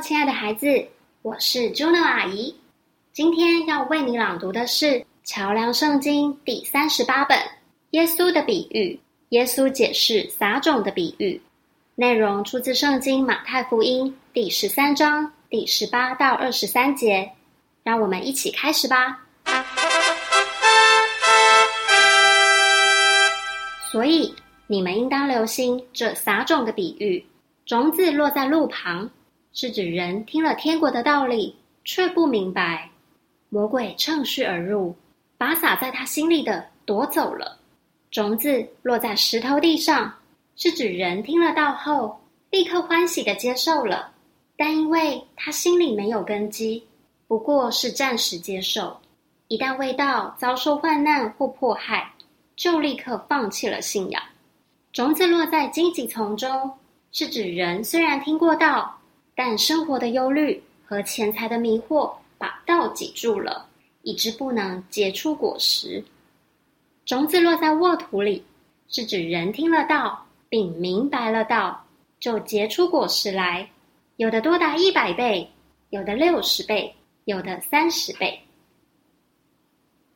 亲爱的孩子，我是 Juno 阿姨。今天要为你朗读的是《桥梁圣经》第三十八本《耶稣的比喻》。耶稣解释撒种的比喻，内容出自圣经马太福音第十三章第十八到二十三节。让我们一起开始吧。所以你们应当留心这撒种的比喻：种子落在路旁。是指人听了天国的道理，却不明白，魔鬼趁虚而入，把撒在他心里的夺走了。种子落在石头地上，是指人听了道后，立刻欢喜的接受了，但因为他心里没有根基，不过是暂时接受，一旦未到遭受患难或迫害，就立刻放弃了信仰。种子落在荆棘丛中，是指人虽然听过道。但生活的忧虑和钱财的迷惑把道挤住了，以致不能结出果实。种子落在沃土里，是指人听了道并明白了道，就结出果实来，有的多达一百倍，有的六十倍，有的三十倍。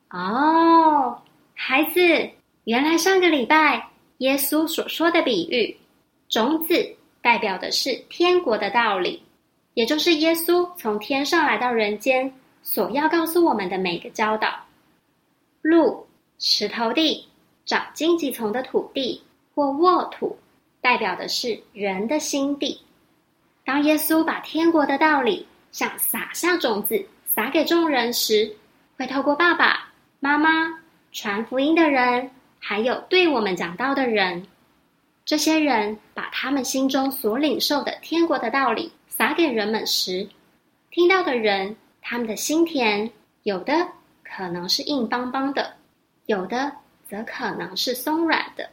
哦，孩子，原来上个礼拜耶稣所说的比喻，种子。代表的是天国的道理，也就是耶稣从天上来到人间所要告诉我们的每个教导。路、石头地、长荆棘丛的土地或沃土，代表的是人的心地。当耶稣把天国的道理像撒下种子，撒给众人时，会透过爸爸妈妈、传福音的人，还有对我们讲道的人。这些人把他们心中所领受的天国的道理撒给人们时，听到的人，他们的心田有的可能是硬邦邦的，有的则可能是松软的。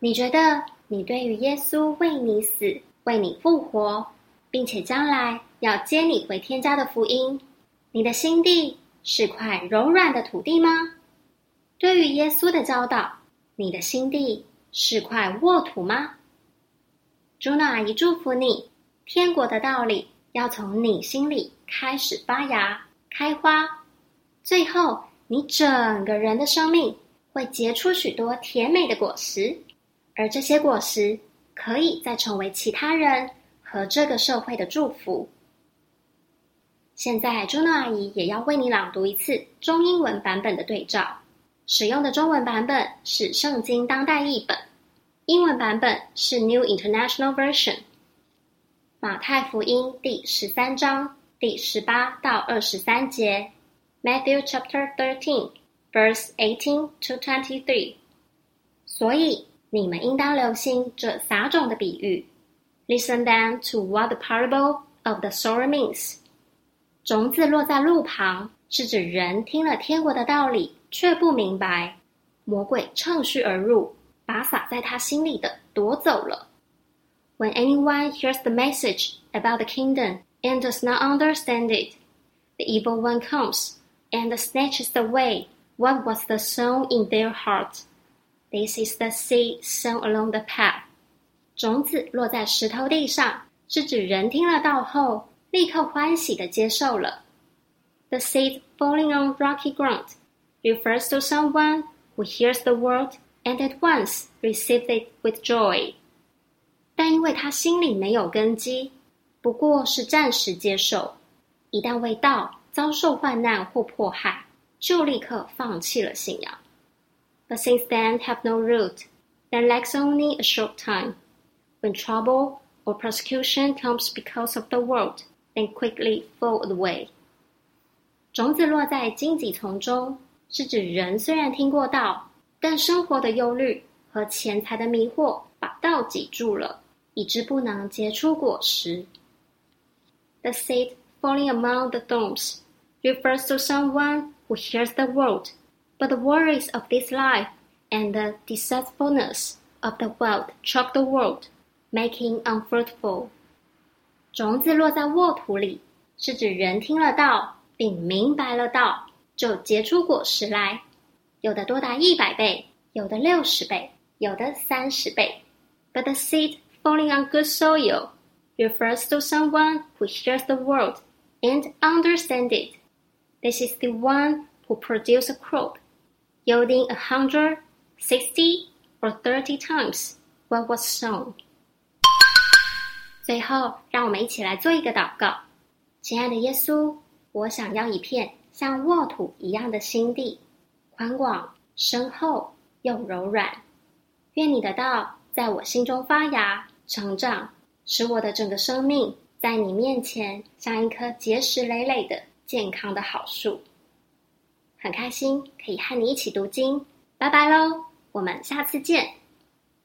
你觉得，你对于耶稣为你死、为你复活，并且将来要接你回天家的福音，你的心地是块柔软的土地吗？对于耶稣的教导，你的心地？是块沃土吗？朱娜阿姨祝福你，天国的道理要从你心里开始发芽、开花，最后你整个人的生命会结出许多甜美的果实，而这些果实可以再成为其他人和这个社会的祝福。现在，朱娜阿姨也要为你朗读一次中英文版本的对照。使用的中文版本是圣经当代译本，英文版本是 New International Version。马太福音第十三章第十八到二十三节，Matthew Chapter Thirteen, Verse Eighteen to Twenty-three。所以你们应当留心这撒种的比喻。Listen then to what the parable of the sower means。种子落在路旁，是指人听了天国的道理。却不明白，魔鬼趁虚而入，把撒在他心里的夺走了。When anyone hears the message about the kingdom and does not understand it, the evil one comes and snatches away what was the sown in their heart. This is the seed sown along the path. 种子落在石头地上，是指人听了道后，立刻欢喜的接受了。The seed falling on rocky ground refers to someone who hears the word and at once receives it with joy。但因为他心里没有根基，不过是暂时接受，一旦未到遭受患难或迫害，就立刻放弃了信仰。But since then have no root, then lasts only a short time. When trouble or persecution comes because of the world, then quickly fall away. 种子落在荆棘丛中。是指人虽然听过道， 但生活的忧虑和钱财的迷惑把道挤住了，以致不能结出果实。The seed falling among the thorns refers to someone who hears the word, but the worries of this life and the deceitfulness of the world choke the word, making unfruitful. 种子落在沃土里，是指人听了道并明白了道。就结出果实来，有的多达一百倍，有的六十倍，有的三十倍。But the seed falling on good soil refers to someone who hears the word and understands it. This is the one who produces a crop, yielding a hundred, sixty, or thirty times what was sown. 最后，让我们一起来做一个祷告。亲爱的耶稣，我想要一片像沃土一样的心地， 宽广、深厚又柔软。愿你的道在我心中发芽、成长，使我的整个生命在你面前像一棵结实累累的健康的好树。很开心可以和你一起读经，拜拜喽，我们下次见。